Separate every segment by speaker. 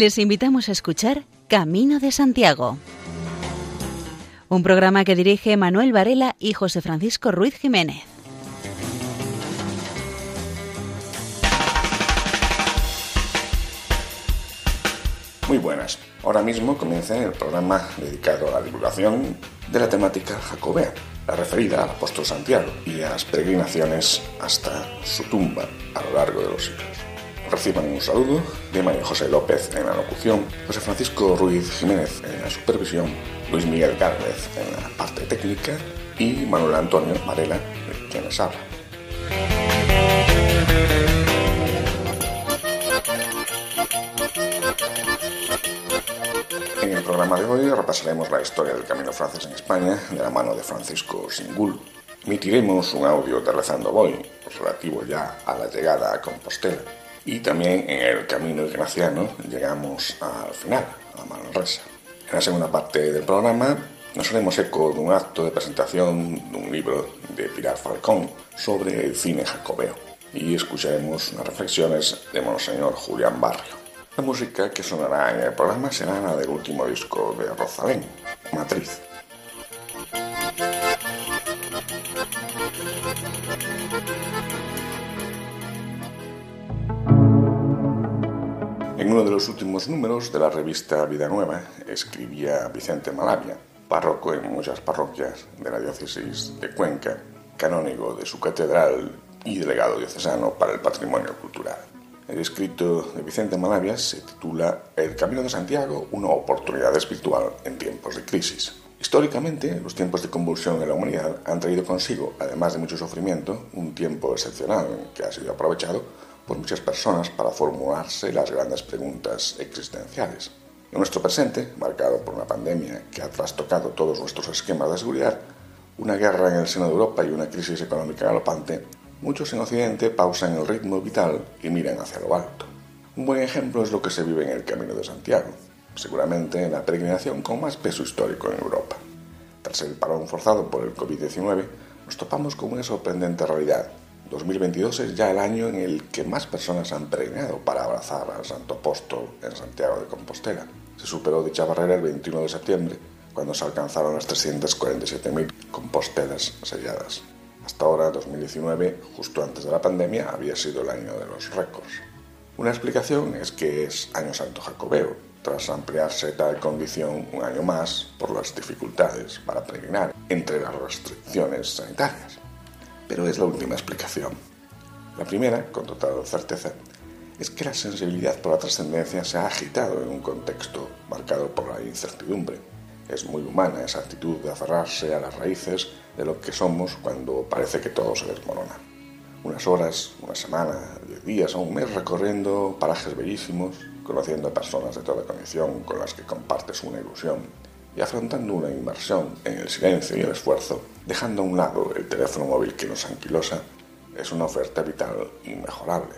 Speaker 1: Les invitamos a escuchar Camino de Santiago, un programa que dirige Manuel Varela y José Francisco Ruiz Jiménez.
Speaker 2: Muy buenas. Ahora mismo comienza el programa dedicado a la divulgación de la temática jacobea, la referida al apóstol Santiago y a las peregrinaciones hasta su tumba a lo largo de los siglos. Reciban un saludo de María José López en la locución, José Francisco Ruiz Jiménez en la supervisión, Luis Miguel Gálvez en la parte técnica y Manuel Antonio Varela quien les habla. En el programa de hoy repasaremos la historia del camino francés en España de la mano de Francisco Singul. Emitiremos un audio de Rezando Voy, relativo ya a la llegada a Compostela y también en el camino ignaciano llegamos al final, a Manresa. En la segunda parte del programa nos haremos eco de un acto de presentación de un libro de Pilar Falcón sobre el cine jacobeo y escucharemos unas reflexiones de Monseñor Julián Barrio. La música que sonará en el programa será la del último disco de Rosalén, Matriz. En uno de los últimos números de la revista Vida Nueva escribía Vicente Malavia, párroco en muchas parroquias de la diócesis de Cuenca, canónigo de su catedral y delegado diocesano para el patrimonio cultural. El escrito de Vicente Malavia se titula El Camino de Santiago, una oportunidad espiritual en tiempos de crisis. Históricamente, los tiempos de convulsión en la humanidad han traído consigo, además de mucho sufrimiento, un tiempo excepcional que ha sido aprovechado por muchas personas para formularse las grandes preguntas existenciales. En nuestro presente, marcado por una pandemia que ha trastocado todos nuestros esquemas de seguridad, una guerra en el seno de Europa y una crisis económica galopante, muchos en Occidente pausan el ritmo vital y miran hacia lo alto. Un buen ejemplo es lo que se vive en el Camino de Santiago, seguramente la peregrinación con más peso histórico en Europa. Tras el parón forzado por el COVID-19, nos topamos con una sorprendente realidad. 2022 es ya el año en el que más personas han peregrinado para abrazar al Santo Apóstol en Santiago de Compostela. Se superó dicha barrera el 21 de septiembre, cuando se alcanzaron las 347.000 compostelas selladas. Hasta ahora, 2019, justo antes de la pandemia, había sido el año de los récords. Una explicación es que es Año Santo Jacobeo, tras ampliarse tal condición un año más por las dificultades para peregrinar entre las restricciones sanitarias. Pero es la última explicación. La primera, con total certeza, es que la sensibilidad por la trascendencia se ha agitado en un contexto marcado por la incertidumbre. Es muy humana esa actitud de aferrarse a las raíces de lo que somos cuando parece que todo se desmorona. Unas horas, una semana, diez días o un mes recorriendo parajes bellísimos, conociendo a personas de toda condición con las que compartes una ilusión y afrontando una inmersión en el silencio y el esfuerzo, dejando a un lado el teléfono móvil que nos anquilosa, es una oferta vital inmejorable,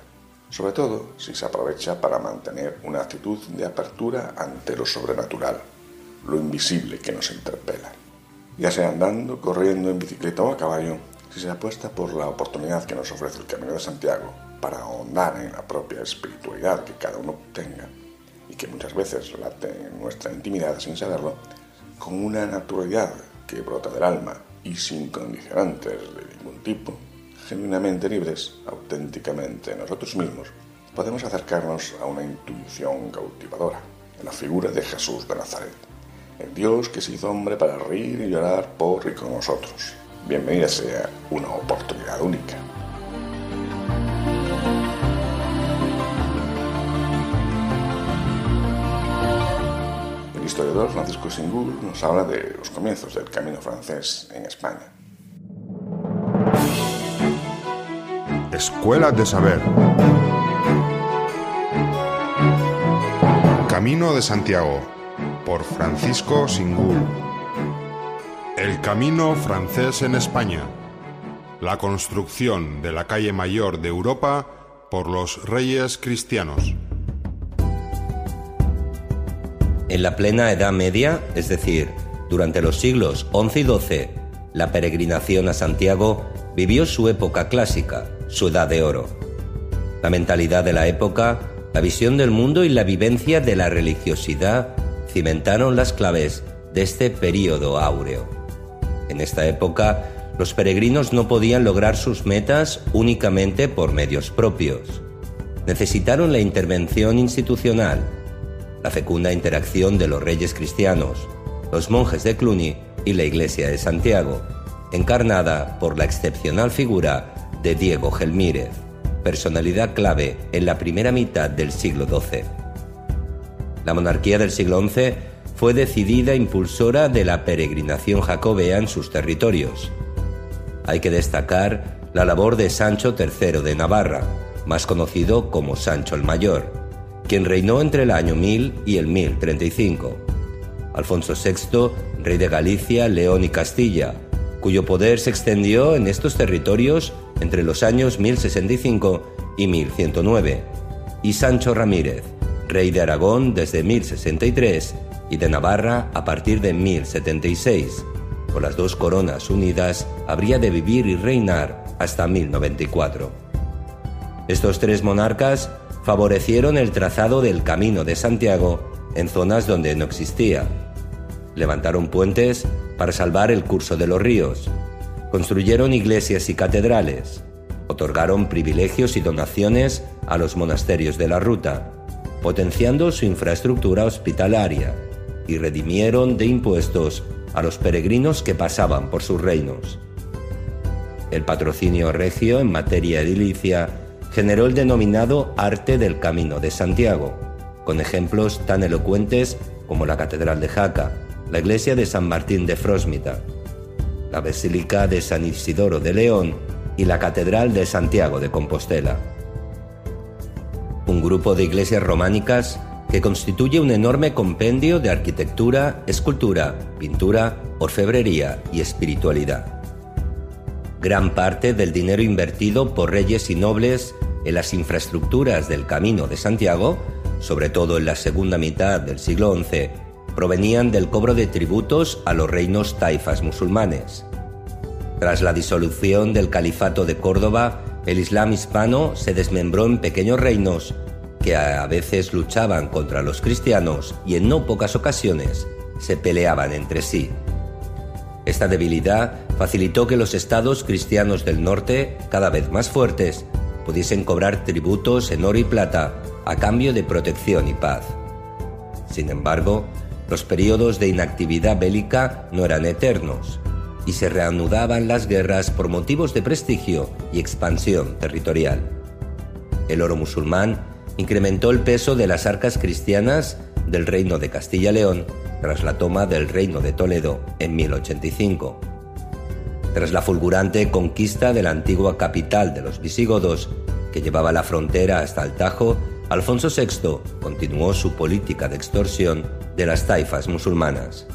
Speaker 2: sobre todo si se aprovecha para mantener una actitud de apertura ante lo sobrenatural, lo invisible que nos interpela. Ya sea andando, corriendo, en bicicleta o a caballo, si se apuesta por la oportunidad que nos ofrece el Camino de Santiago para ahondar en la propia espiritualidad que cada uno tenga y que muchas veces late en nuestra intimidad sin saberlo, con una naturalidad que brota del alma y sin condicionantes de ningún tipo, genuinamente libres, auténticamente nosotros mismos, podemos acercarnos a una intuición cautivadora en la figura de Jesús de Nazaret, el Dios que se hizo hombre para reír y llorar por y con nosotros. Bienvenida sea una oportunidad única. Historiador Francisco Singul nos habla de los comienzos del camino francés en España.
Speaker 3: Escuela de Saber. Camino de Santiago, por Francisco Singul. El camino francés en España. La construcción de la calle mayor de Europa por los reyes cristianos.
Speaker 4: En la plena Edad Media, es decir, durante los siglos XI y XII, la peregrinación a Santiago vivió su época clásica, su edad de oro. La mentalidad de la época La visión del mundo y la vivencia de la religiosidad cimentaron las claves de este período áureo. En esta época, los peregrinos no podían lograr sus metas únicamente por medios propios. Necesitaron la intervención institucional, la fecunda interacción de los reyes cristianos, los monjes de Cluny y la Iglesia de Santiago, encarnada por la excepcional figura de Diego Gelmírez, personalidad clave en la primera mitad del siglo XII. La monarquía del siglo XI fue decidida impulsora de la peregrinación jacobea en sus territorios. Hay que destacar la labor de Sancho III de Navarra, más conocido como Sancho el Mayor, quien reinó entre el año 1000 y el 1035. Alfonso VI, rey de Galicia, León y Castilla, cuyo poder se extendió en estos territorios entre los años 1065 y 1109, y Sancho Ramírez, rey de Aragón desde 1063 y de Navarra a partir de 1076. Con las dos coronas unidas habría de vivir y reinar hasta 1094. Estos tres monarcas favorecieron el trazado del Camino de Santiago en zonas donde no existía. Levantaron puentes para salvar el curso de los ríos. Construyeron iglesias y catedrales. Otorgaron privilegios y donaciones a los monasterios de la ruta, potenciando su infraestructura hospitalaria, y redimieron de impuestos a los peregrinos que pasaban por sus reinos. El patrocinio regio en materia edilicia generó el denominado arte del Camino de Santiago, con ejemplos tan elocuentes como la Catedral de Jaca, la iglesia de San Martín de Frosmita, la Basílica de San Isidoro de León y la Catedral de Santiago de Compostela. Un grupo de iglesias románicas que constituye un enorme compendio de arquitectura, escultura, pintura, orfebrería y espiritualidad. Gran parte del dinero invertido por reyes y nobles en las infraestructuras del Camino de Santiago, sobre todo en la segunda mitad del siglo XI, provenían del cobro de tributos a los reinos taifas musulmanes. Tras la disolución del Califato de Córdoba, el Islam hispano se desmembró en pequeños reinos que a veces luchaban contra los cristianos y en no pocas ocasiones se peleaban entre sí. Esta debilidad facilitó que los estados cristianos del norte, cada vez más fuertes, pudiesen cobrar tributos en oro y plata a cambio de protección y paz. Sin embargo, los periodos de inactividad bélica no eran eternos y se reanudaban las guerras por motivos de prestigio y expansión territorial. El oro musulmán incrementó el peso de las arcas cristianas del reino de Castilla-León tras la toma del reino de Toledo en 1085. Tras la fulgurante conquista de la antigua capital de los visigodos, que llevaba la frontera hasta el Tajo, Alfonso VI continuó su política de extorsión de las taifas musulmanas.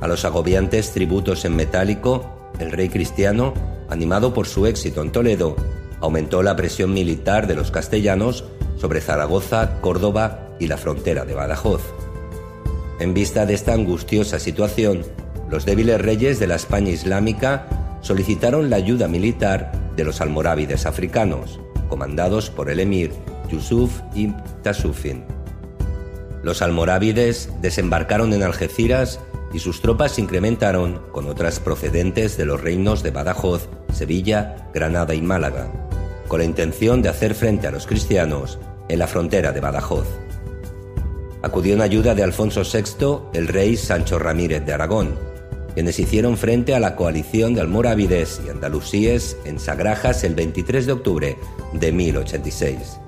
Speaker 4: A los agobiantes tributos en metálico, el rey cristiano, animado por su éxito en Toledo, aumentó la presión militar de los castellanos sobre Zaragoza, Córdoba y la frontera de Badajoz. En vista de esta angustiosa situación, los débiles reyes de la España islámica solicitaron la ayuda militar de los almorávides africanos, comandados por el emir Yusuf ibn Tasufin. Los almorávides desembarcaron en Algeciras y sus tropas se incrementaron con otras procedentes de los reinos de Badajoz, Sevilla, Granada y Málaga, con la intención de hacer frente a los cristianos en la frontera de Badajoz. Acudió en ayuda de Alfonso VI el rey Sancho Ramírez de Aragón, quienes hicieron frente a la coalición de almorávides y andalusíes en Sagrajas el 23 de octubre de 1086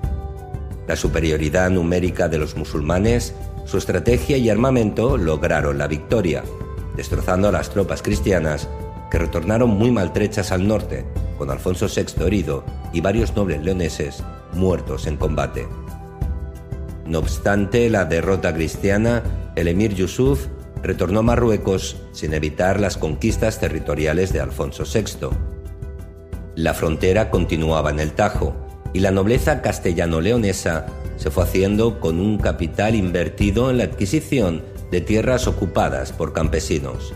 Speaker 4: la superioridad numérica de los musulmanes, su estrategia y armamento lograron la victoria, destrozando a las tropas cristianas que retornaron muy maltrechas al norte, con Alfonso VI herido y varios nobles leoneses muertos en combate. No obstante la derrota cristiana, el emir Yusuf retornó a Marruecos sin evitar las conquistas territoriales de Alfonso VI. La frontera continuaba en el Tajo, y la nobleza castellano-leonesa se fue haciendo con un capital invertido en la adquisición de tierras ocupadas por campesinos.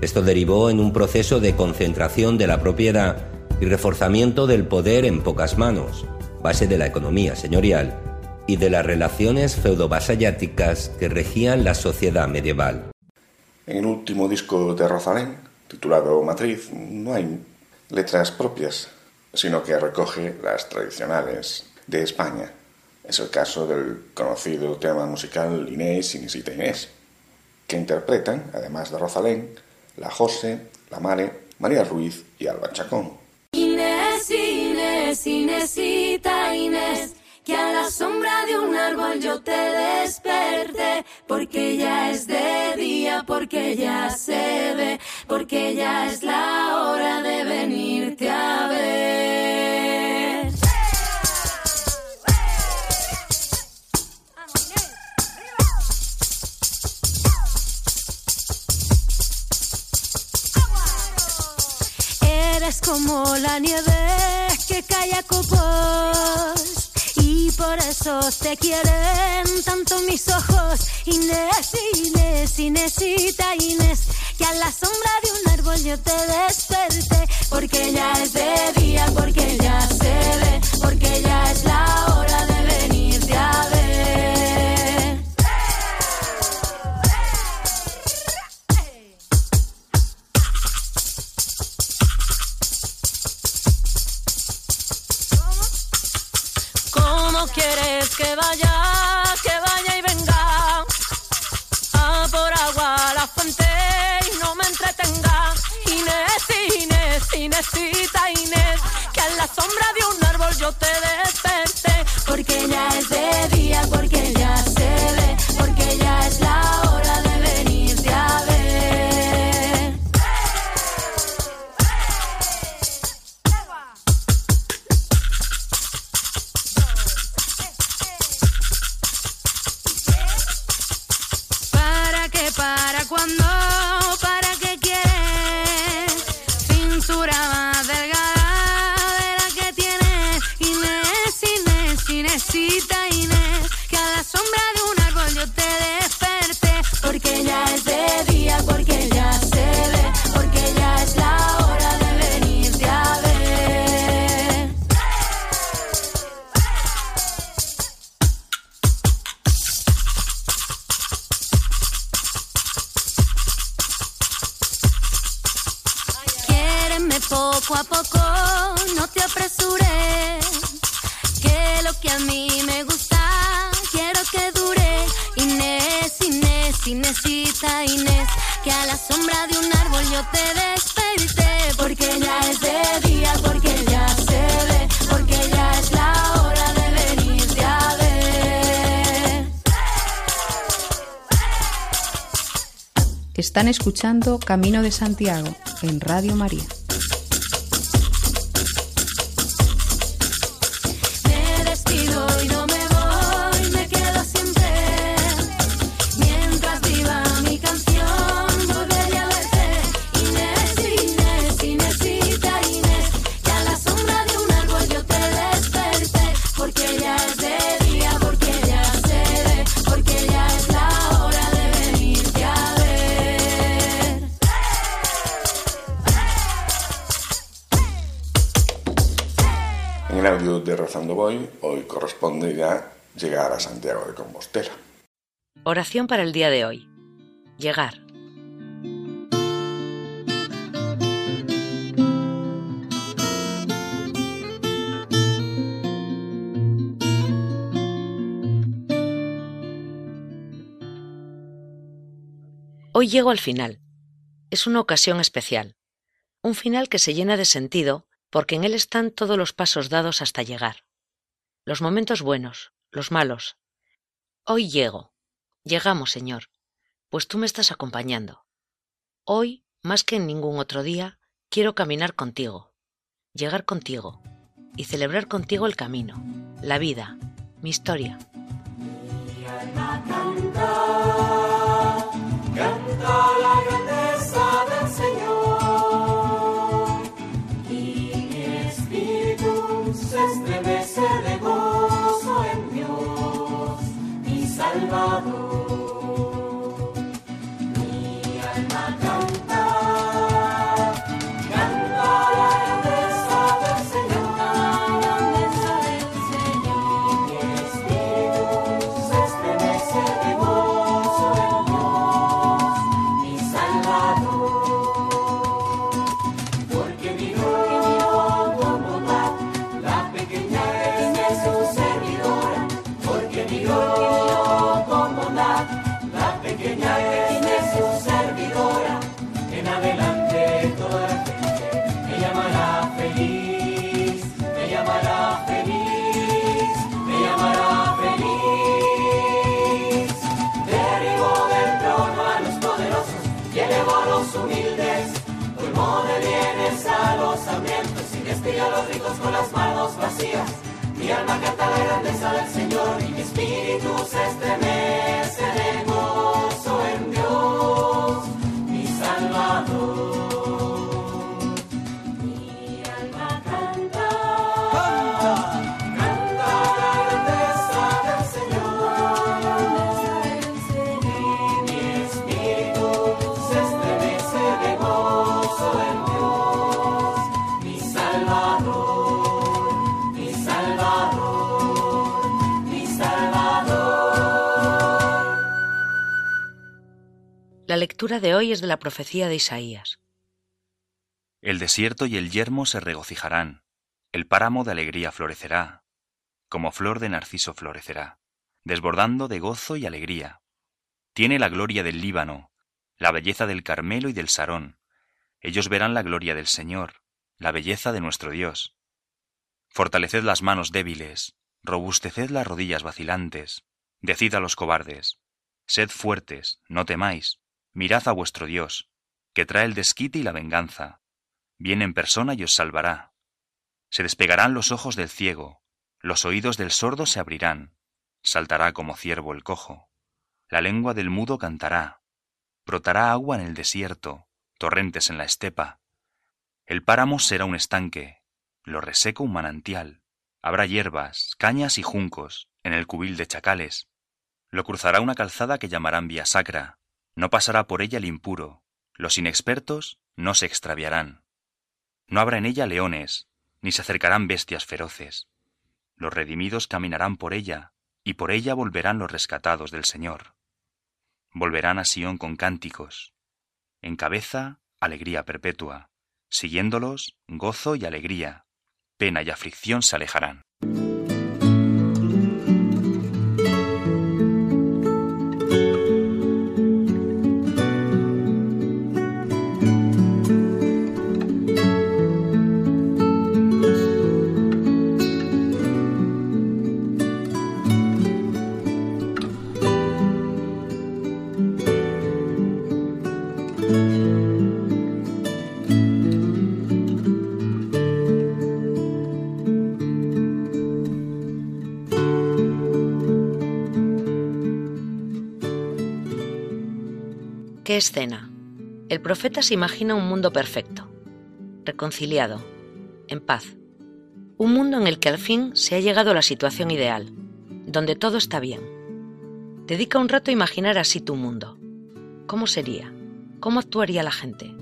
Speaker 4: Esto derivó en un proceso de concentración de la propiedad y reforzamiento del poder en pocas manos, base de la economía señorial, y de las relaciones feudo-vasalláticas que regían la sociedad medieval.
Speaker 2: En el último disco de Rosalén, titulado Matriz, no hay letras propias, sino que recoge las tradicionales de España. Es el caso del conocido tema musical Inés, Inesita Inés, que interpretan, además de Rosalén, la José, la Mare, María Ruiz y Alba Chacón.
Speaker 5: Inés, Inés, Inesita Inés, que a la sombra de un árbol yo te desperté, porque ya es de día, porque ya se ve, porque ya es la hora de venirte a ver. Eres como la nieve que cae a copos y por eso te quieren tanto mis ojos. Inés, Inés, Inésita Inés, que a la sombra de un árbol yo te desperté, porque ya es de día, porque ya se ve, porque ya es la hora de quieres que vaya, que vaya y venga? A por agua la fuente y no me entretenga. Inés, Inés, Inésita Inés, que a la sombra de un árbol yo te desperté.
Speaker 6: Están escuchando Camino de Santiago en Radio María.
Speaker 5: Voy,
Speaker 2: hoy corresponde ya llegar a Santiago de Compostela.
Speaker 7: Oración para el día de hoy. Llegar. Hoy llego al final. Es una ocasión especial. Un final que se llena de sentido porque en él están todos los pasos dados hasta llegar. Los momentos buenos, los malos. Hoy llego. Llegamos, Señor, pues tú me estás acompañando. Hoy, más que en ningún otro día, quiero caminar contigo, llegar contigo y celebrar contigo el camino, la vida, mi historia. Mi alma canta, canta. La lectura de hoy es de la profecía de Isaías.
Speaker 8: El desierto y el yermo se regocijarán, el páramo de alegría florecerá, como flor de narciso florecerá, desbordando de gozo y alegría. Tiene la gloria del Líbano, la belleza del Carmelo y del Sarón. Ellos verán la gloria del Señor, la belleza de nuestro Dios. Fortaleced las manos débiles, robusteced las rodillas vacilantes, decid a los cobardes, sed fuertes, no temáis, Mirad a vuestro Dios, que trae el desquite y la venganza. Viene en persona y os salvará. Se despegarán los ojos del ciego, los oídos del sordo se abrirán, saltará como ciervo el cojo. La lengua del mudo cantará. Brotará agua en el desierto, torrentes en la estepa. El páramo será un estanque, lo reseco un manantial. Habrá hierbas, cañas y juncos en el cubil de chacales. Lo cruzará una calzada que llamarán vía sacra, no pasará por ella el impuro, los inexpertos no se extraviarán. No habrá en ella leones, ni se acercarán bestias feroces. Los redimidos caminarán por ella, y por ella volverán los rescatados del Señor. Volverán a Sión con cánticos. En cabeza, alegría perpetua. Siguiéndolos, gozo y alegría. Pena y aflicción se alejarán.
Speaker 7: Escena? El profeta se imagina un mundo perfecto, reconciliado, en paz. Un mundo en el que al fin se ha llegado a la situación ideal, donde todo está bien. Dedica un rato a imaginar así tu mundo. ¿Cómo sería? ¿Cómo actuaría la gente?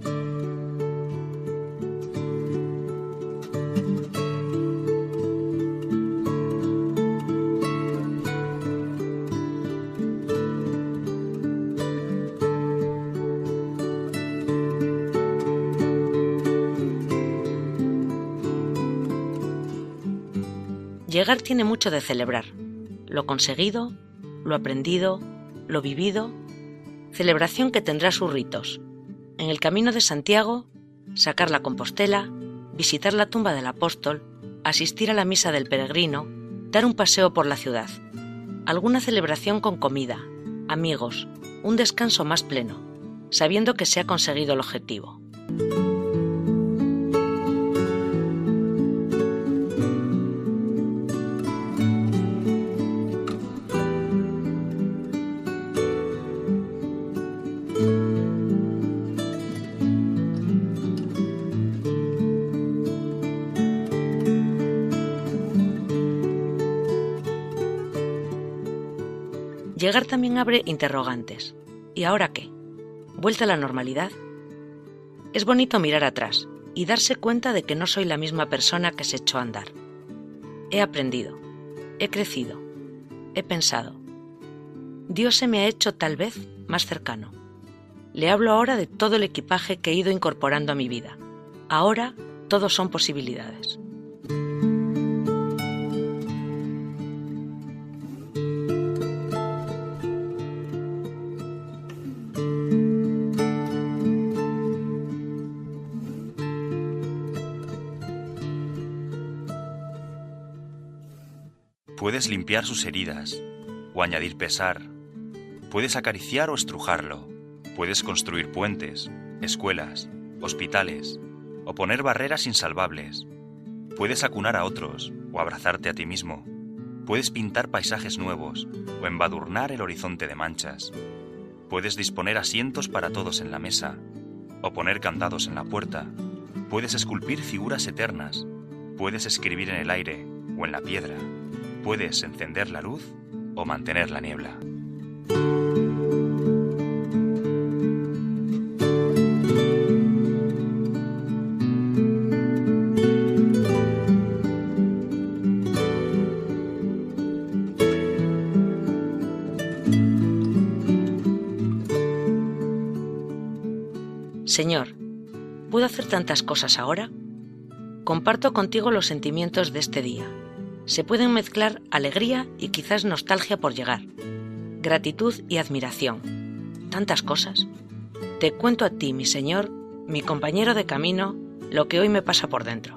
Speaker 7: Llegar tiene mucho de celebrar. Lo conseguido, lo aprendido, lo vivido. Celebración que tendrá sus ritos. En el camino de Santiago, sacar la Compostela, visitar la tumba del apóstol, asistir a la misa del peregrino, dar un paseo por la ciudad. Alguna celebración con comida, amigos, un descanso más pleno, sabiendo que se ha conseguido el objetivo. También abre interrogantes. ¿Y ahora qué? ¿Vuelta a la normalidad? Es bonito mirar atrás y darse cuenta de que no soy la misma persona que se echó a andar. He aprendido, he crecido, he pensado. Dios se me ha hecho tal vez más cercano. Le hablo ahora de todo el equipaje que he ido incorporando a mi vida. Ahora todo son posibilidades.
Speaker 8: Puedes limpiar sus heridas o añadir pesar. Puedes acariciar o estrujarlo. Puedes construir puentes, escuelas, hospitales o poner barreras insalvables. Puedes acunar a otros o abrazarte a ti mismo. Puedes pintar paisajes nuevos o embadurnar el horizonte de manchas. Puedes disponer asientos para todos en la mesa o poner candados en la puerta. Puedes esculpir figuras eternas. Puedes escribir en el aire o en la piedra. Puedes encender la luz o mantener la niebla.
Speaker 7: Señor, ¿puedo hacer tantas cosas ahora? Comparto contigo los sentimientos de este día. Se pueden mezclar alegría y quizás nostalgia por llegar, gratitud y admiración. Tantas cosas. Te cuento a ti, mi Señor, mi compañero de camino, lo que hoy me pasa por dentro.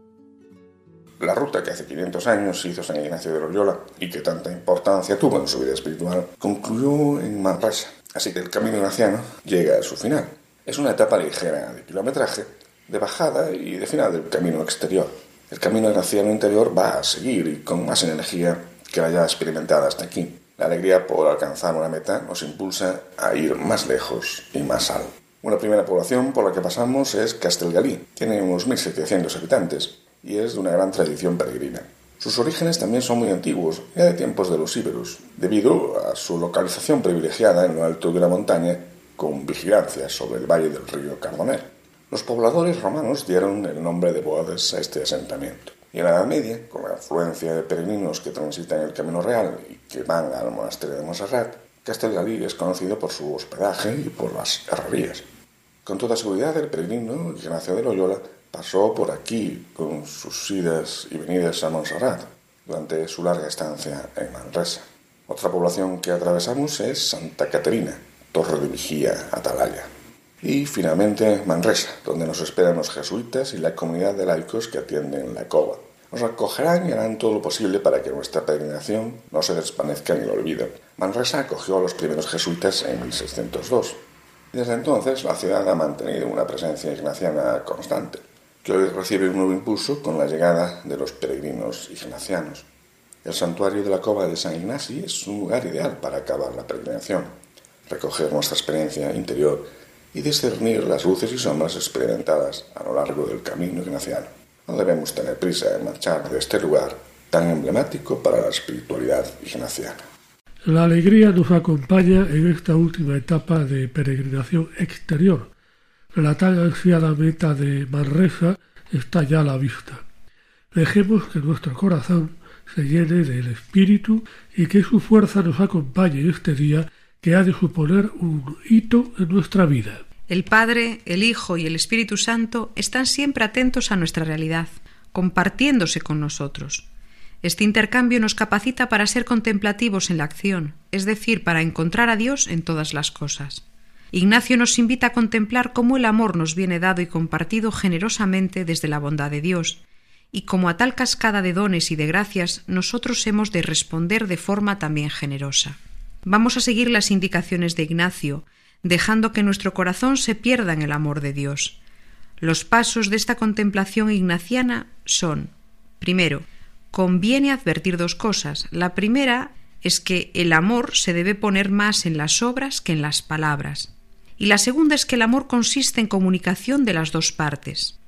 Speaker 2: La ruta que hace 500 años hizo San Ignacio de Loyola y que tanta importancia tuvo en su vida espiritual concluyó en Manresa, así que el camino ignaciano llega a su final. Es una etapa ligera de kilometraje, de bajada y de final del camino exterior. El camino ignaciano interior va a seguir y con más energía que la ya experimentada hasta aquí. La alegría por alcanzar una meta nos impulsa a ir más lejos y más alto. Una primera población por la que pasamos es Castelgalí. Tiene unos 1.700 habitantes y es de una gran tradición peregrina. Sus orígenes también son muy antiguos, ya de tiempos de los íberos, debido a su localización privilegiada en lo alto de una montaña con vigilancia sobre el valle del río Cardoner. Los pobladores romanos dieron el nombre de Boades a este asentamiento. Y en la Edad Media, con la afluencia de peregrinos que transitan el Camino Real y que van al monasterio de Montserrat, Castelgalí es conocido por su hospedaje y por las herrerías. Con toda seguridad, el peregrino Ignacio de Loyola pasó por aquí con sus idas y venidas a Montserrat durante su larga estancia en Manresa. Otra población que atravesamos es Santa Caterina, torre de vigía atalaya. Y finalmente Manresa, donde nos esperan los jesuitas y la comunidad de laicos que atienden la cova. Nos acogerán y harán todo lo posible para que nuestra peregrinación no se desvanezca en el olvido. Manresa acogió a los primeros jesuitas en 1602. Desde entonces la ciudad ha mantenido una presencia ignaciana constante recibe un nuevo impulso con la llegada de los peregrinos ignacianos. El santuario de la Cova de San Ignacio es un lugar ideal para acabar la peregrinación, recoger nuestra experiencia interior y discernir las luces y sombras experimentadas a lo largo del camino ignaciano. No debemos tener prisa en marchar de este lugar tan emblemático para la espiritualidad ignaciana.
Speaker 9: La alegría nos acompaña en esta última etapa de peregrinación exterior, la tan ansiada meta de Manresa está ya a la vista. Dejemos que nuestro corazón se llene del Espíritu y que su fuerza nos acompañe este día que ha de suponer un hito en nuestra vida.
Speaker 6: El Padre, el Hijo y el Espíritu Santo están siempre atentos a nuestra realidad, compartiéndose con nosotros. Este intercambio nos capacita para ser contemplativos en la acción, es decir, para encontrar a Dios en todas las cosas. Ignacio nos invita a contemplar cómo el amor nos viene dado y compartido generosamente desde la bondad de Dios, y como a tal cascada de dones y de gracias nosotros hemos de responder de forma también generosa. Vamos a seguir las indicaciones de Ignacio, dejando que nuestro corazón se pierda en el amor de Dios. Los pasos de esta contemplación ignaciana son primero, conviene advertir dos cosas. La primera es que el amor se debe poner más en las obras que en las palabras y la segunda es que el amor consiste en comunicación de las dos partes,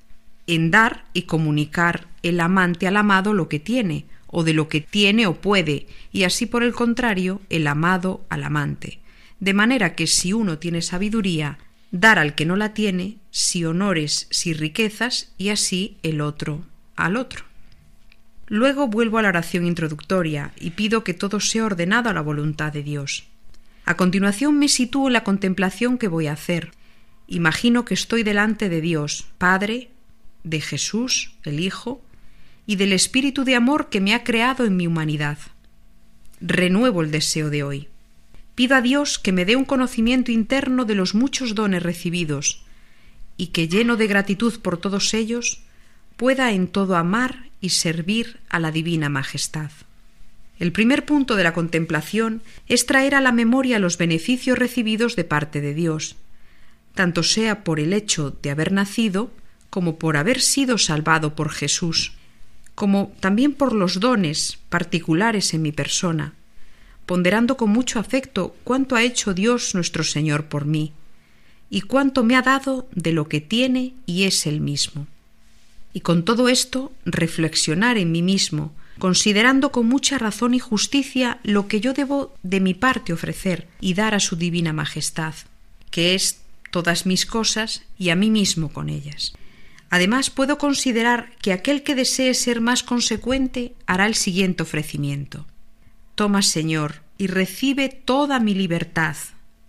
Speaker 6: en dar y comunicar el amante al amado lo que tiene, o de lo que tiene o puede, y así por el contrario el amado al amante. De manera que si uno tiene sabiduría, dar al que no la tiene, si honores, si riquezas, y así el otro al otro. Luego vuelvo a la oración introductoria y pido que todo sea ordenado a la voluntad de Dios. A continuación me sitúo en la contemplación que voy a hacer. Imagino que estoy delante de Dios, Padre, de Jesús, el Hijo, y del Espíritu de amor que me ha creado en mi humanidad. Renuevo el deseo de hoy. Pido a Dios que me dé un conocimiento interno de los muchos dones recibidos, y que lleno de gratitud por todos ellos, pueda en todo amar y servir a la Divina Majestad. El primer punto de la contemplación es traer a la memoria los beneficios recibidos de parte de Dios, tanto sea por el hecho de haber nacido como por haber sido salvado por Jesús, como también por los dones particulares en mi persona, ponderando con mucho afecto cuánto ha hecho Dios nuestro Señor por mí, y cuánto me ha dado de lo que tiene y es Él mismo. Y con todo esto reflexionar en mí mismo, considerando con mucha razón y justicia lo que yo debo de mi parte ofrecer y dar a su divina majestad, que es todas mis cosas y a mí mismo con ellas. Además, puedo considerar que aquel que desee ser más consecuente hará el siguiente ofrecimiento. Toma, Señor, y recibe toda mi libertad,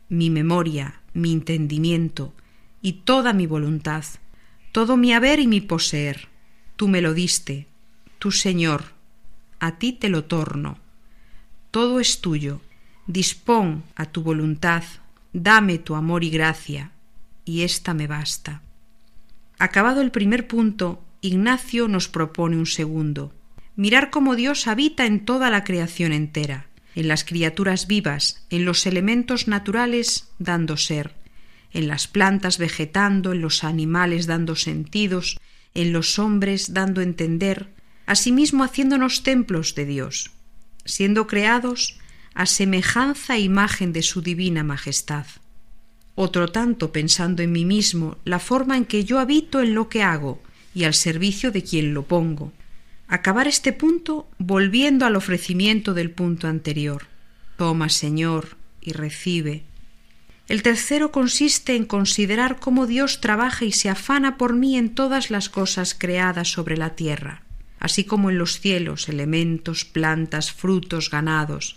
Speaker 6: mi memoria, mi entendimiento y toda mi voluntad, todo mi haber y mi poseer. Tú me lo diste, tú Señor, a ti te lo torno. Todo es tuyo, dispón a tu voluntad, dame tu amor y gracia, y ésta me basta. Acabado el primer punto, Ignacio nos propone un segundo, mirar cómo Dios habita en toda la creación entera, en las criaturas vivas, en los elementos naturales dando ser, en las plantas vegetando, en los animales dando sentidos, en los hombres dando entender, asimismo haciéndonos templos de Dios, siendo creados a semejanza e imagen de su divina majestad. Otro tanto pensando en mí mismo la forma en que yo habito en lo que hago y al servicio de quien lo pongo, acabar este punto volviendo al ofrecimiento del punto anterior. Toma, Señor, y recibe. El tercero consiste en considerar cómo Dios trabaja y se afana por mí en todas las cosas creadas sobre la tierra, así como en los cielos, elementos, plantas, frutos, ganados,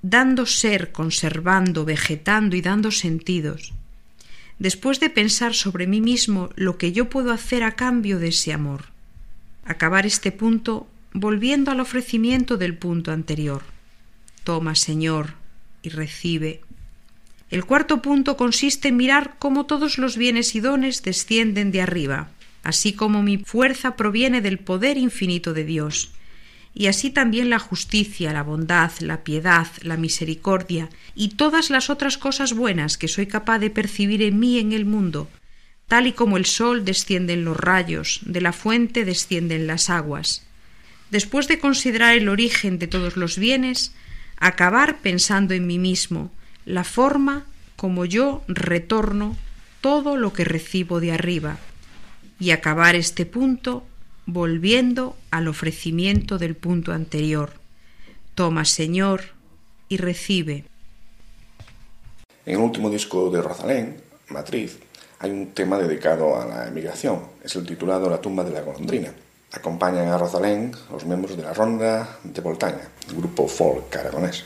Speaker 6: dando ser, conservando, vegetando y dando sentidos. Después de pensar sobre mí mismo lo que yo puedo hacer a cambio de ese amor acabar este punto volviendo al ofrecimiento del punto anterior. Toma, Señor, y recibe. El cuarto punto consiste en mirar cómo todos los bienes y dones descienden de arriba, así como mi fuerza proviene del poder infinito de Dios, y así también la justicia, la bondad, la piedad, la misericordia y todas las otras cosas buenas que soy capaz de percibir en mí en el mundo, tal y como el sol descienden los rayos, de la fuente descienden las aguas. Después de considerar el origen de todos los bienes, acabar pensando en mí mismo, la forma como yo retorno todo lo que recibo de arriba, y acabar este punto volviendo al ofrecimiento del punto anterior. Toma, Señor, y recibe.
Speaker 2: En el último disco de Rosalén, Matriz, hay un tema dedicado a la emigración. Es el titulado La tumba de la golondrina. Acompañan a Rosalén los miembros de la Ronda de Voltaña, grupo folk aragonés.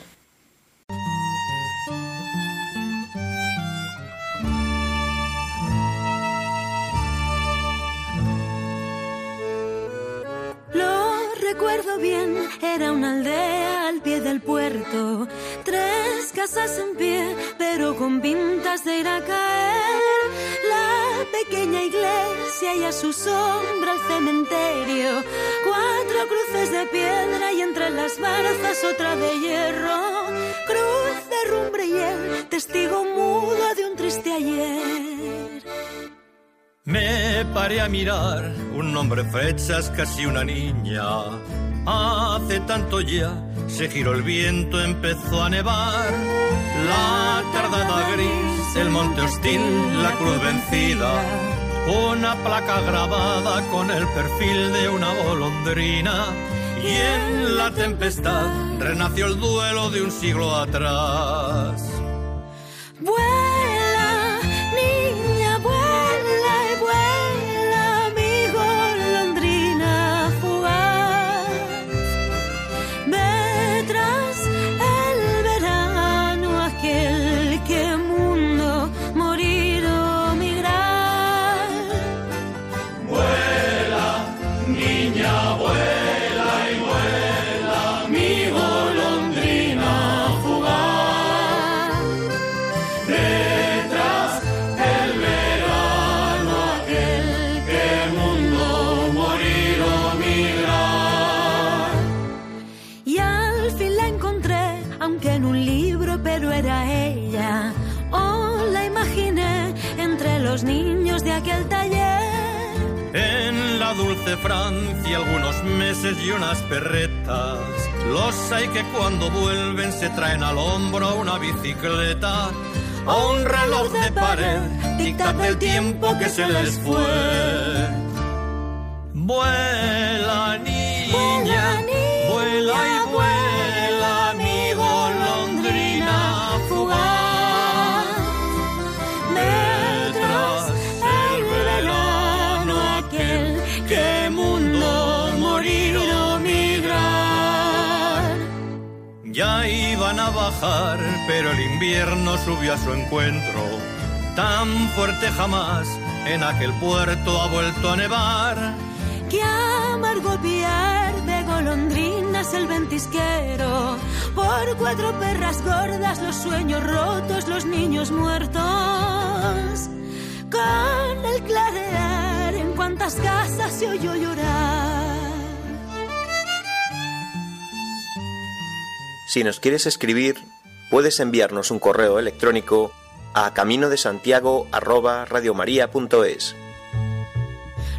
Speaker 5: Bien, era una aldea al pie del puerto. Tres casas en pie, pero con pintas de ir a caer. La pequeña iglesia y a su sombra el cementerio. Cuatro cruces de piedra y entre las barzas otra de hierro. Cruz de rumbre y el testigo mudo de un triste ayer.
Speaker 10: Me paré a mirar un nombre fechas, casi una niña. Hace tanto ya se giró el viento, empezó a nevar. La tardada gris, el monte hostil, la cruz vencida. Una placa grabada con el perfil de una golondrina. Y en la tempestad renació el duelo de un siglo atrás.
Speaker 5: Vuela,
Speaker 10: Dulce Francia algunos meses y unas perretas. Los hay que cuando vuelven se traen al hombro una bicicleta o un reloj de pared, dictan del tiempo que se les fue. Vuela niña, iban a bajar, pero el invierno subió a su encuentro. Tan fuerte jamás en aquel puerto ha vuelto a nevar.
Speaker 5: Qué amargo piar de golondrinas el ventisquero. Por cuatro perras gordas, los sueños rotos, los niños muertos. Con el clarear, en cuantas casas se oyó llorar.
Speaker 11: Si nos quieres escribir, puedes enviarnos un correo electrónico a camino de Santiago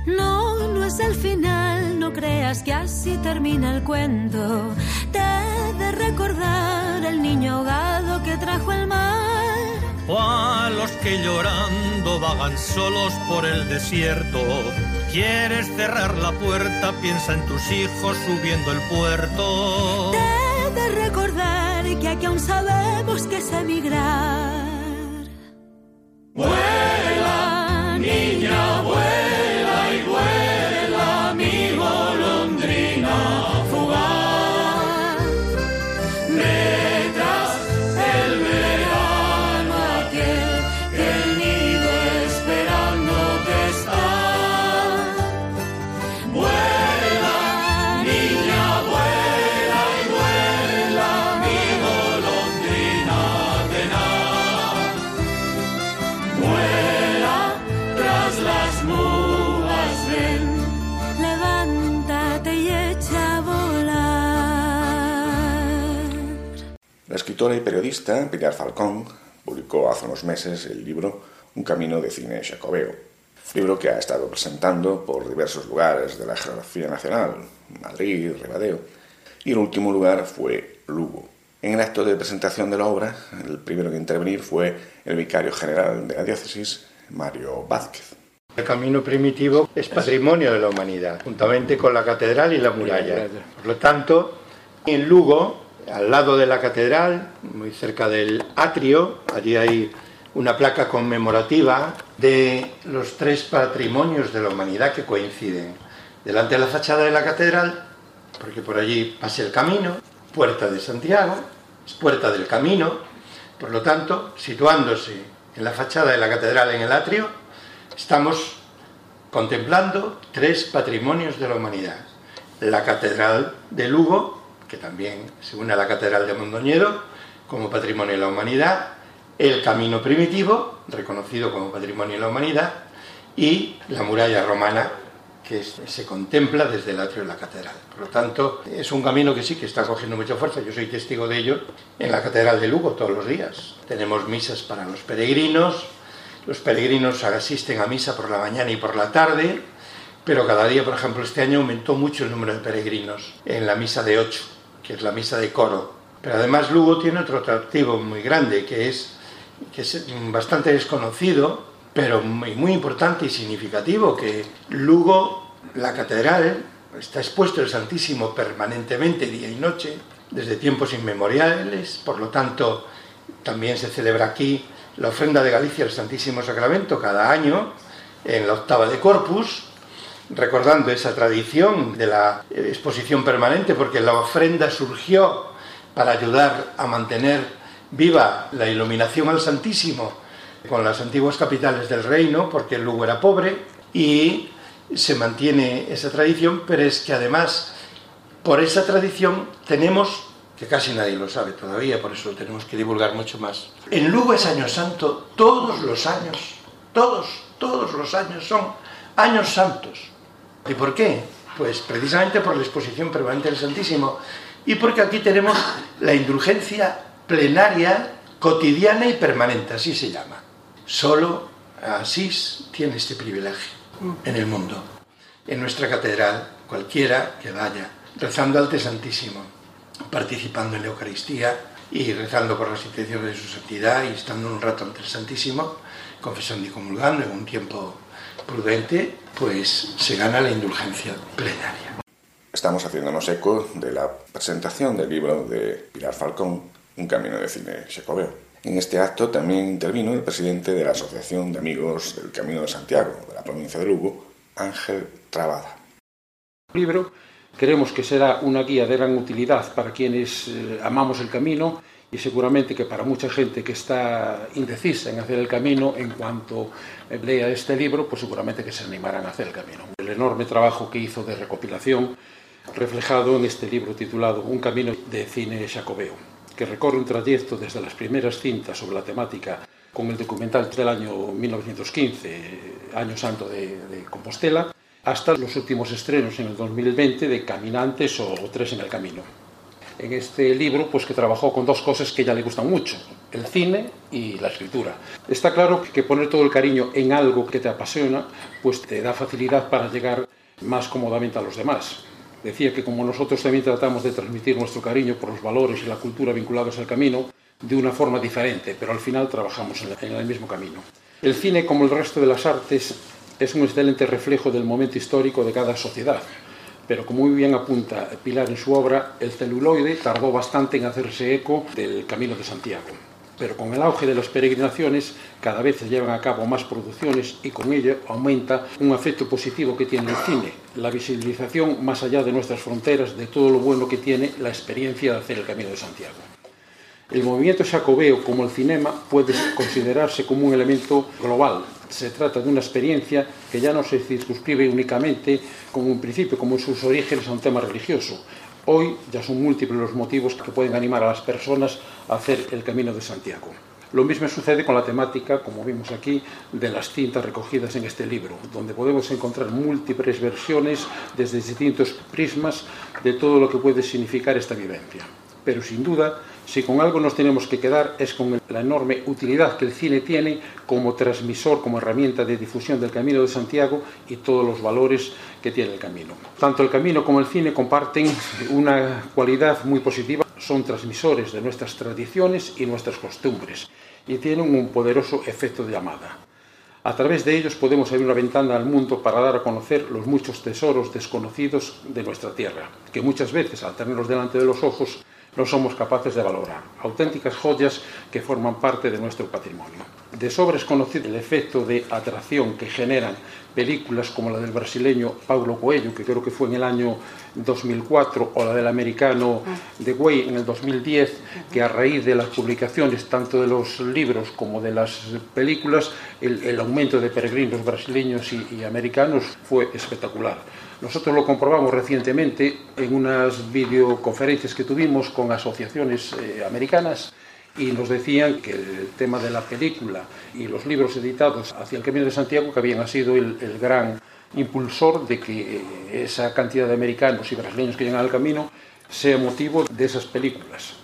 Speaker 5: No, no es el final, no creas que así termina el cuento. Te he de recordar el niño ahogado que trajo el mar.
Speaker 10: O a los que llorando vagan solos por el desierto. Quieres cerrar la puerta, piensa en tus hijos subiendo el puerto.
Speaker 5: Te he de recordar que aquí aún sabemos que es emigrar.
Speaker 2: Escritora y periodista Pilar Falcón publicó hace unos meses el libro Un camino de cine jacobeo, libro que ha estado presentando por diversos lugares de la geografía nacional, Madrid, Ribadeo, y el último lugar fue Lugo. En el acto de presentación de la obra, el primero que intervenir fue el vicario general de la diócesis, Mario Vázquez.
Speaker 12: El camino primitivo es patrimonio de la humanidad, juntamente con la catedral y la muralla. Por lo tanto, en Lugo, al lado de la catedral, muy cerca del atrio, allí hay una placa conmemorativa de los tres patrimonios de la humanidad que coinciden. Delante de la fachada de la catedral, porque por allí pasa el camino, puerta de Santiago, es puerta del camino, por lo tanto, situándose en la fachada de la catedral en el atrio, estamos contemplando tres patrimonios de la humanidad. La catedral de Lugo, que también se une a la catedral de Mondoñedo como patrimonio de la humanidad, el camino primitivo, reconocido como patrimonio de la humanidad, y la muralla romana, que se contempla desde el atrio de la catedral. Por lo tanto, es un camino que sí que está cogiendo mucha fuerza. Yo soy testigo de ello en la catedral de Lugo todos los días. Tenemos misas para los peregrinos, los peregrinos asisten a misa por la mañana y por la tarde, pero cada día, por ejemplo, este año aumentó mucho el número de peregrinos en la misa de 8, que es la misa de coro. Pero además Lugo tiene otro atractivo muy grande, que es, que es bastante desconocido, pero muy, muy importante y significativo, que Lugo, la catedral, está expuesto el Santísimo permanentemente, día y noche, desde tiempos inmemoriales, por lo tanto, también se celebra aquí la ofrenda de Galicia al Santísimo Sacramento cada año, en la octava de Corpus, recordando esa tradición de la exposición permanente, porque la ofrenda surgió para ayudar a mantener viva la iluminación al Santísimo con las antiguas capitales del reino, porque Lugo era pobre, y se mantiene esa tradición, pero es que además, por esa tradición, tenemos, que casi nadie lo sabe todavía, por eso lo tenemos que divulgar mucho más. En Lugo es Año Santo todos los años, todos, todos los años son años santos. ¿Y por qué? Pues precisamente por la exposición permanente del Santísimo y porque aquí tenemos la indulgencia plenaria, cotidiana y permanente, así se llama. Solo Asís tiene este privilegio en el mundo. En nuestra catedral, cualquiera que vaya, rezando al Santísimo, participando en la Eucaristía y rezando por las intenciones de su santidad y estando un rato ante el Santísimo, confesando y comulgando en un tiempo prudente, pues se gana la indulgencia plenaria.
Speaker 2: Estamos haciéndonos eco de la presentación del libro de Pilar Falcón, Un camino de cine xacobeo. En este acto también intervino el presidente de la Asociación de Amigos del Camino de Santiago, de la provincia de Lugo, Ángel Trabada.
Speaker 13: El libro creemos que será una guía de gran utilidad para quienes eh, amamos el camino y seguramente que para mucha gente que está indecisa en hacer el camino, en cuanto lea este libro, pues seguramente que se animarán a hacer el camino. El enorme trabajo que hizo de recopilación reflejado en este libro titulado Un camino de cine jacobeo, que recorre un trayecto desde las primeras cintas sobre la temática con el documental del año 1915, Año Santo de, de Compostela, hasta los últimos estrenos en el 2020 de Caminantes o Tres en el Camino en este libro, pues que trabajó con dos cosas que ya le gustan mucho, el cine y la escritura. Está claro que poner todo el cariño en algo que te apasiona, pues te da facilidad para llegar más cómodamente a los demás. Decía que como nosotros también tratamos de transmitir nuestro cariño por los valores y la cultura vinculados al camino, de una forma diferente, pero al final trabajamos en el mismo camino. El cine, como el resto de las artes, es un excelente reflejo del momento histórico de cada sociedad pero como muy bien apunta Pilar en su obra, el celuloide tardó bastante en hacerse eco del Camino de Santiago. Pero con el auge de las peregrinaciones, cada vez se llevan a cabo más producciones y con ello aumenta un afecto positivo que tiene el cine, la visibilización más allá de nuestras fronteras de todo lo bueno que tiene la experiencia de hacer el Camino de Santiago. El movimiento jacobeo, como el cinema, puede considerarse como un elemento global, se trata de una experiencia que ya no se circunscribe únicamente como un principio, como en sus orígenes a un tema religioso. Hoy ya son múltiples los motivos que pueden animar a las personas a hacer el camino de Santiago. Lo mismo sucede con la temática, como vimos aquí, de las cintas recogidas en este libro, donde podemos encontrar múltiples versiones desde distintos prismas de todo lo que puede significar esta vivencia. Pero sin duda, si con algo nos tenemos que quedar es con la enorme utilidad que el cine tiene como transmisor, como herramienta de difusión del Camino de Santiago y todos los valores que tiene el camino. Tanto el camino como el cine comparten una cualidad muy positiva, son transmisores de nuestras tradiciones y nuestras costumbres y tienen un poderoso efecto de llamada. A través de ellos podemos abrir una ventana al mundo para dar a conocer los muchos tesoros desconocidos de nuestra tierra, que muchas veces, al tenerlos delante de los ojos, no somos capaces de valorar. Auténticas joyas que forman parte de nuestro patrimonio. De sobra es conocido el efecto de atracción que generan películas como la del brasileño Paulo Coelho, que creo que fue en el año 2004, o la del americano The Way en el 2010, que a raíz de las publicaciones tanto de los libros como de las películas, el, el aumento de peregrinos brasileños y, y americanos fue espectacular. Nosotros lo comprobamos recientemente en unas videoconferencias que tuvimos con asociaciones eh, americanas y nos decían que el tema de la película y los libros editados hacia el Camino de Santiago que habían sido el, el gran impulsor de que esa cantidad de americanos y brasileños que llegan al camino sea motivo de esas películas.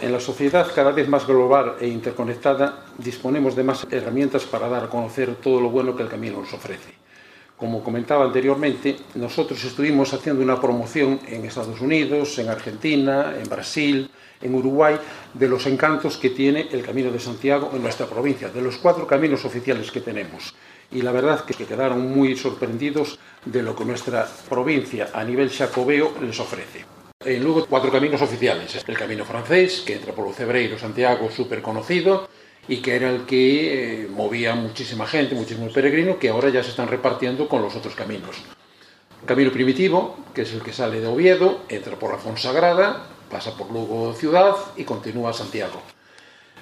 Speaker 13: En la sociedad cada vez más global e interconectada disponemos de más herramientas para dar a conocer todo lo bueno que el camino nos ofrece como comentaba anteriormente, nosotros estuvimos haciendo una promoción en Estados Unidos, en Argentina, en Brasil, en Uruguay, de los encantos que tiene el Camino de Santiago en nuestra provincia, de los cuatro caminos oficiales que tenemos. Y la verdad que quedaron muy sorprendidos de lo que nuestra provincia a nivel jacobeo les ofrece. En Lugo, cuatro caminos oficiales. El camino francés, que entra por los Cebreiro, Santiago, súper conocido, y que era el que eh, movía muchísima gente, muchísimos peregrinos, que ahora ya se están repartiendo con los otros caminos. Camino primitivo, que es el que sale de Oviedo, entra por la Fonsagrada, pasa por Lugo ciudad y continúa a Santiago.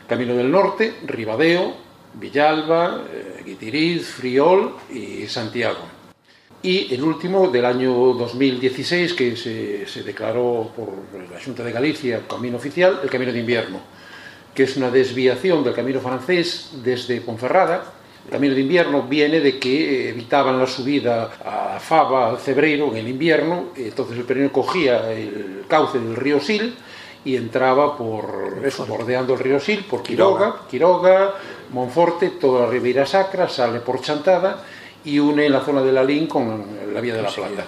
Speaker 13: Camino del Norte, Ribadeo, Villalba, eh, Guitiriz, Friol y Santiago. Y el último del año 2016, que se, declaró por la Junta de Galicia camino oficial, el Camino de Invierno que es una desviación del camino francés desde Ponferrada. El camino de invierno viene de que evitaban la subida a Fava, al Cebreiro, en el invierno, entonces el peregrino cogía el cauce del río Sil y entraba por eso, bordeando el río Sil, por Quiroga, Quiroga, Monforte, toda la Ribeira Sacra, sale por Chantada y une la zona de Lalín con la Vía de la Plata.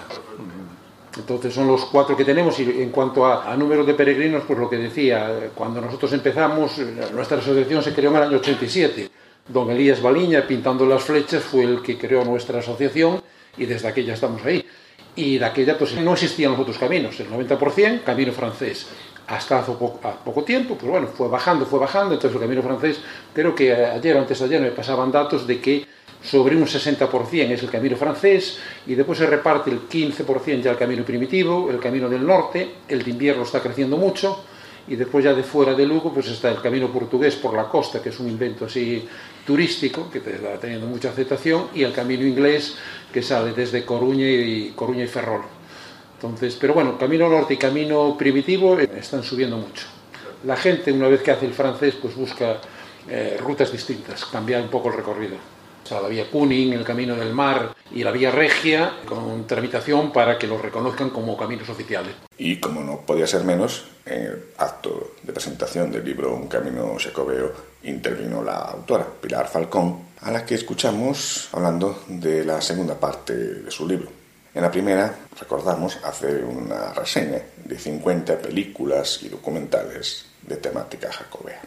Speaker 13: Entonces son los cuatro que tenemos y en cuanto a, a, número de peregrinos, pues lo que decía, cuando nosotros empezamos, nuestra asociación se creó en el año 87. Don Elías Baliña, pintando las flechas, fue el que creó nuestra asociación y desde aquella estamos ahí. Y de aquella pues no existían los otros caminos, el 90% camino francés. Hasta hace poco, tiempo, pues bueno, fue bajando, fue bajando, entonces el camino francés, creo que ayer antes de ayer me pasaban datos de que sobre un 60% es el camino francés y después se reparte el 15% ya el camino primitivo, el camino del norte, el de invierno está creciendo mucho y después ya de fuera de Lugo pues está el camino portugués por la costa, que es un invento así turístico, que está teniendo mucha aceptación, y el camino inglés que sale desde Coruña y, Coruña y Ferrol. Entonces, pero bueno, camino norte y camino primitivo están subiendo mucho. La gente, una vez que hace el francés, pues busca eh, rutas distintas, cambiar un poco el recorrido. O sea, la vía Kuning, el Camino del Mar y la vía Regia, con tramitación para que los reconozcan como caminos oficiales.
Speaker 2: Y como no podía ser menos, en el acto de presentación del libro Un Camino Jacobeo intervino la autora, Pilar Falcón, a la que escuchamos hablando de la segunda parte de su libro. En la primera, recordamos, hace una reseña de 50 películas y documentales de temática jacobea.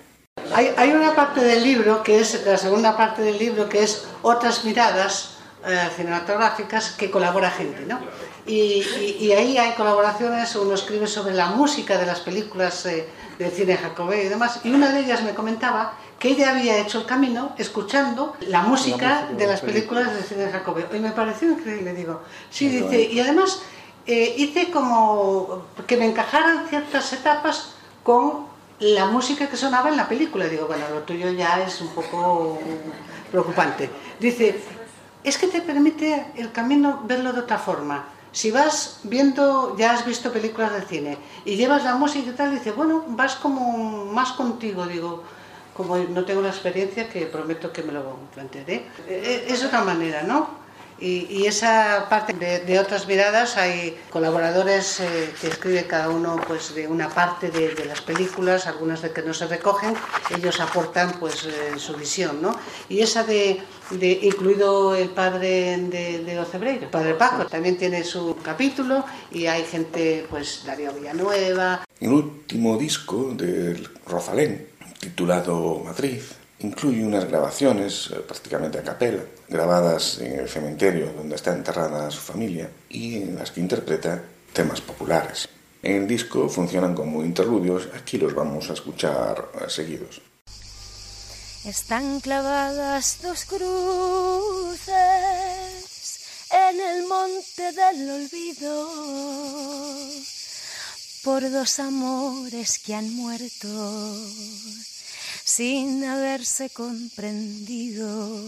Speaker 14: Hay, hay, una parte del libro, que es la segunda parte del libro, que es otras miradas eh, cinematográficas que colabora gente, ¿no? Y, y, y, ahí hay colaboraciones, uno escribe sobre la música de las películas eh, del cine jacobeo y demás, y una de ellas me comentaba que ella había hecho el camino escuchando la música, de las películas del cine jacobeo, y me pareció increíble, digo, sí, dice, y además eh, hice como que me encajaran ciertas etapas con la música que sonaba en la película. Digo, bueno, lo tuyo ya es un poco preocupante. Dice, es que te permite el camino verlo de otra forma. Si vas viendo, ya has visto películas de cine y llevas la música y tal, dice, bueno, vas como más contigo, digo, como no tengo la experiencia que prometo que me lo plantearé. Es otra manera, ¿no? Y, esa parte de, de, otras miradas hay colaboradores eh, que escribe cada uno pues de una parte de, de, las películas algunas de que no se recogen ellos aportan pues eh, su visión no y esa de, incluido el padre de, de Ocebreiro el padre Paco también tiene su capítulo y hay gente pues Darío Villanueva
Speaker 2: el último disco del Rosalén titulado Madrid incluye unas grabaciones eh, prácticamente a capela, grabadas en el cementerio donde está enterrada su familia y en las que interpreta temas populares. En el disco funcionan como interludios, aquí los vamos a escuchar eh, seguidos.
Speaker 5: Están clavadas dos cruces en el monte del olvido por dos amores que han muerto sin haberse comprendido.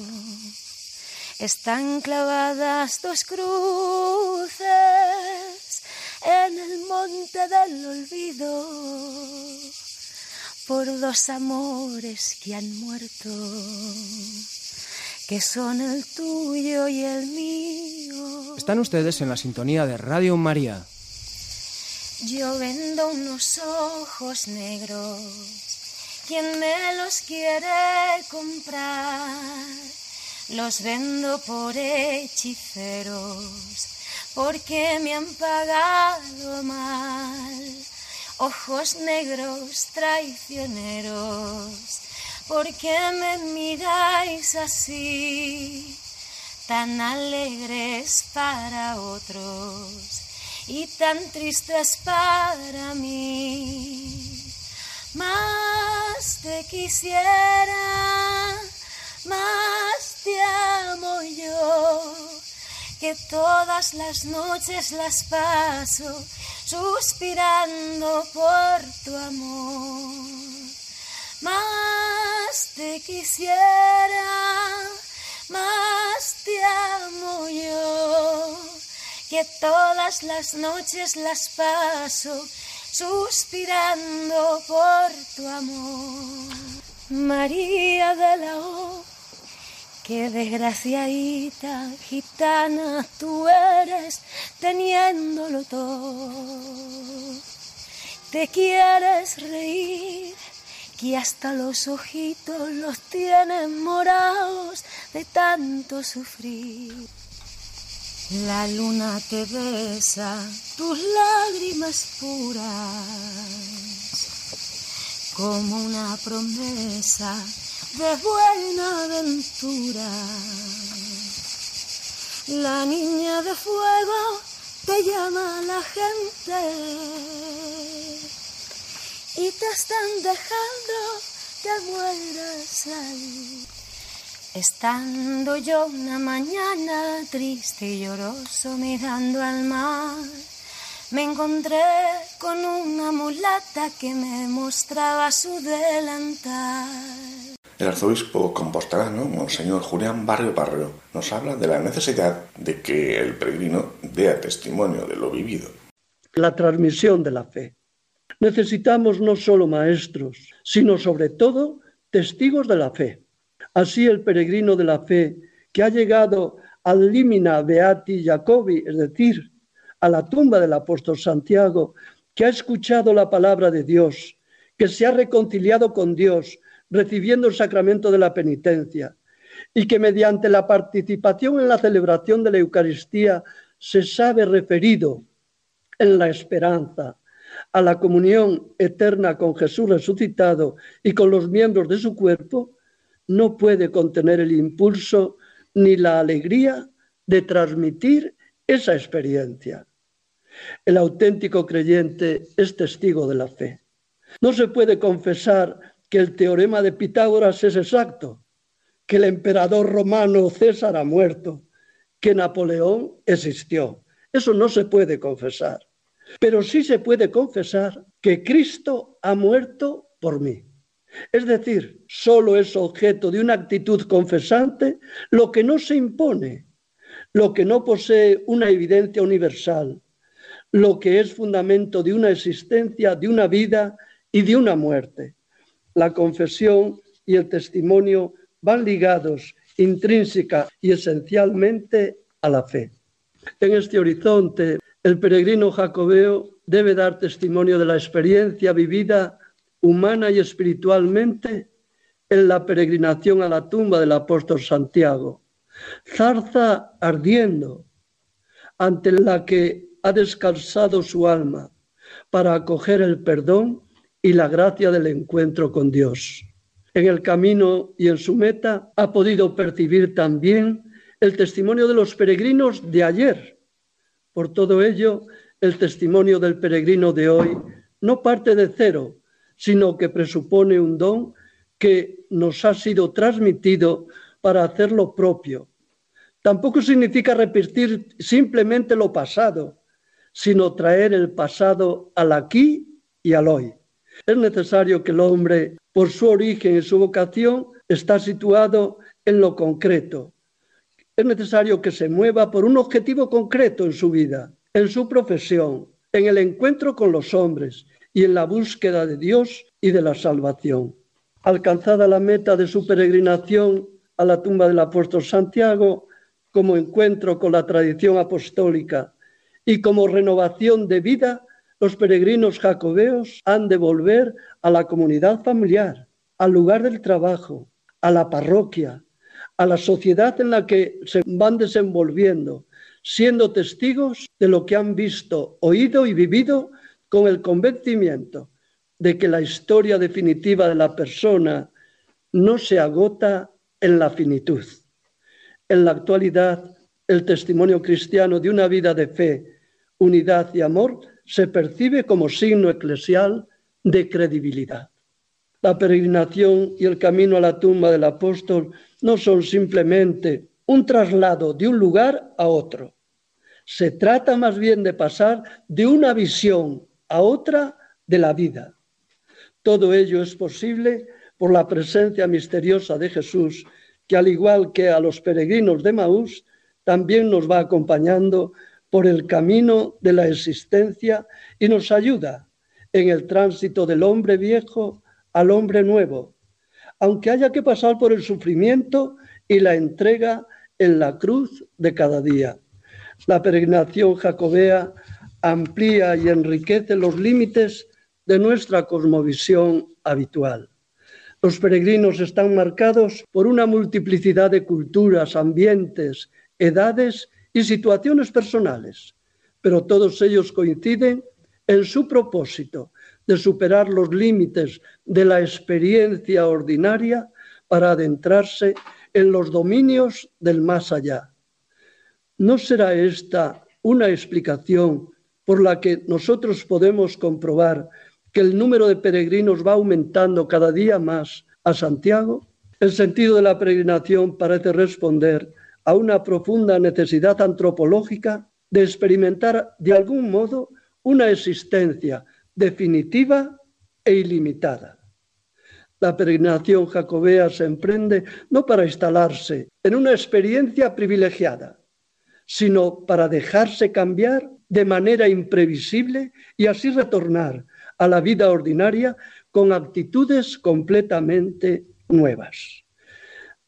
Speaker 5: Están clavadas dos cruces en el monte del olvido por dos amores que han muerto, que son el tuyo y el mío.
Speaker 15: Están ustedes en la sintonía de Radio María.
Speaker 5: Yo vendo unos ojos negros quien me los quiere comprar. Los vendo por hechiceros, porque me han pagado mal. Ojos negros traicioneros, porque me miráis así, tan alegres para otros y tan tristes para mí más te quisiera, más te amo yo, que todas las noches las paso suspirando por tu amor. Más te quisiera, más te amo yo, que todas las noches las paso suspirando por tu amor. María de la O, qué desgraciadita gitana tú eres teniéndolo todo.
Speaker 16: te quieres reír, que hasta los ojitos los tienes morados de tanto sufrir. La luna te besa tus lágrimas puras, como una promesa de buena aventura. La niña de fuego te llama la gente y te están dejando que mueras ahí. Estando yo una mañana triste y lloroso mirando al mar, me encontré con una mulata que me mostraba su delantal.
Speaker 2: El arzobispo compostelano, Monseñor Julián Barrio Barrio, nos habla de la necesidad de que el peregrino dé testimonio de lo vivido.
Speaker 17: La transmisión de la fe. Necesitamos no solo maestros, sino sobre todo testigos de la fe. Así el peregrino de la fe que ha llegado al limina beati Jacobi, es decir, a la tumba del apóstol Santiago, que ha escuchado la palabra de Dios, que se ha reconciliado con Dios, recibiendo el sacramento de la penitencia, y que mediante la participación en la celebración de la Eucaristía se sabe referido en la esperanza a la comunión eterna con Jesús resucitado y con los miembros de su cuerpo, no puede contener el impulso ni la alegría de transmitir esa experiencia. El auténtico creyente es testigo de la fe. No se puede confesar que el teorema de Pitágoras es exacto, que el emperador romano César ha muerto, que Napoleón existió. Eso no se puede confesar. Pero sí se puede confesar que Cristo ha muerto por mí. Es decir, solo es objeto de una actitud confesante lo que no se impone, lo que no posee una evidencia universal, lo que es fundamento de una existencia, de una vida y de una muerte la confesión y el testimonio van ligados intrínseca y esencialmente a la fe. En este horizonte, el peregrino jacobeo debe dar testimonio de la experiencia vivida humana y espiritualmente en la peregrinación a la tumba del apóstol Santiago. Zarza ardiendo ante la que ha descansado su alma para acoger el perdón y la gracia del encuentro con Dios. En el camino y en su meta ha podido percibir también el testimonio de los peregrinos de ayer. Por todo ello, el testimonio del peregrino de hoy no parte de cero, sino que presupone un don que nos ha sido transmitido para hacer lo propio. Tampoco significa repetir simplemente lo pasado, sino traer el pasado al aquí y al hoy. Es necesario que el hombre, por su origen y su vocación, está situado en lo concreto. Es necesario que se mueva por un objetivo concreto en su vida, en su profesión, en el encuentro con los hombres y en la búsqueda de Dios y de la salvación. Alcanzada la meta de su peregrinación a la tumba del apóstol Santiago, como encuentro con la tradición apostólica y como renovación de vida, los peregrinos jacobeos han de volver a la comunidad familiar, al lugar del trabajo, a la parroquia, a la sociedad en la que se van desenvolviendo, siendo testigos de lo que han visto, oído y vivido con el convencimiento de que la historia definitiva de la persona no se agota en la finitud. En la actualidad, el testimonio cristiano de una vida de fe, unidad y amor se percibe como signo eclesial de credibilidad. La peregrinación y el camino a la tumba del apóstol no son simplemente un traslado de un lugar a otro. Se trata más bien de pasar de una visión a otra de la vida. Todo ello es posible por la presencia misteriosa de Jesús, que al igual que a los peregrinos de Maús, también nos va acompañando por el camino de la existencia y nos ayuda en el tránsito del hombre viejo al hombre nuevo, aunque haya que pasar por el sufrimiento y la entrega en la cruz de cada día. La peregrinación jacobea amplía y enriquece los límites de nuestra cosmovisión habitual. Los peregrinos están marcados por una multiplicidad de culturas, ambientes, edades y situaciones personales, pero todos ellos coinciden en su propósito de superar los límites de la experiencia ordinaria para adentrarse en los dominios del más allá. ¿No será esta una explicación por la que nosotros podemos comprobar que el número de peregrinos va aumentando cada día más a Santiago? El sentido de la peregrinación parece responder a una profunda necesidad antropológica de experimentar de algún modo una existencia definitiva e ilimitada. La peregrinación jacobea se emprende no para instalarse en una experiencia privilegiada, sino para dejarse cambiar de manera imprevisible y así retornar a la vida ordinaria con actitudes completamente nuevas.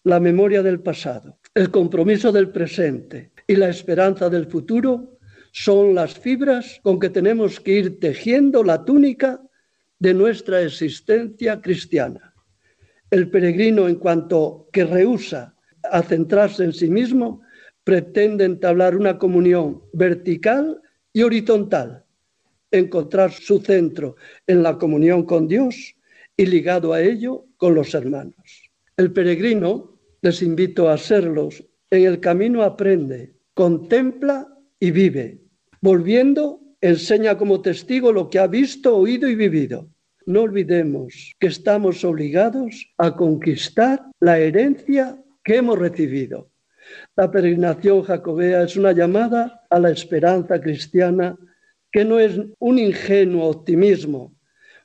Speaker 17: La memoria del pasado, el compromiso del presente y la esperanza del futuro son las fibras con que tenemos que ir tejiendo la túnica de nuestra existencia cristiana. El peregrino, en cuanto que rehúsa a centrarse en sí mismo, pretende entablar una comunión vertical y horizontal, encontrar su centro en la comunión con Dios y ligado a ello con los hermanos. El peregrino, les invito a serlos, en el camino aprende, contempla y vive. Volviendo, enseña como testigo lo que ha visto, oído y vivido. No olvidemos que estamos obligados a conquistar la herencia que hemos recibido. La peregrinación jacobea es una llamada a la esperanza cristiana que no es un ingenuo optimismo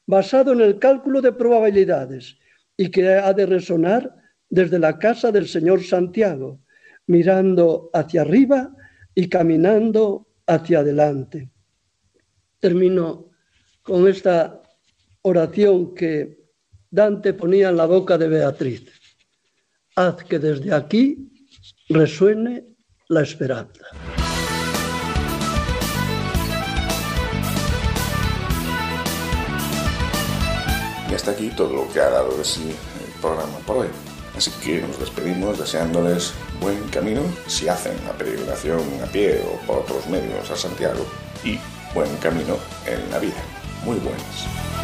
Speaker 17: basado en el cálculo de probabilidades y que ha de resonar desde la casa del Señor Santiago, mirando hacia arriba y caminando hacia adelante. Termino con esta oración que Dante ponía en la boca de Beatriz. Haz que desde aquí resuene la esperanza.
Speaker 2: Y hasta aquí todo lo que ha dado de sí el programa por hoy. Así que nos despedimos deseándoles buen camino si hacen la peregrinación a pie o por otros medios a Santiago y buen camino en la vida. Muy buenas.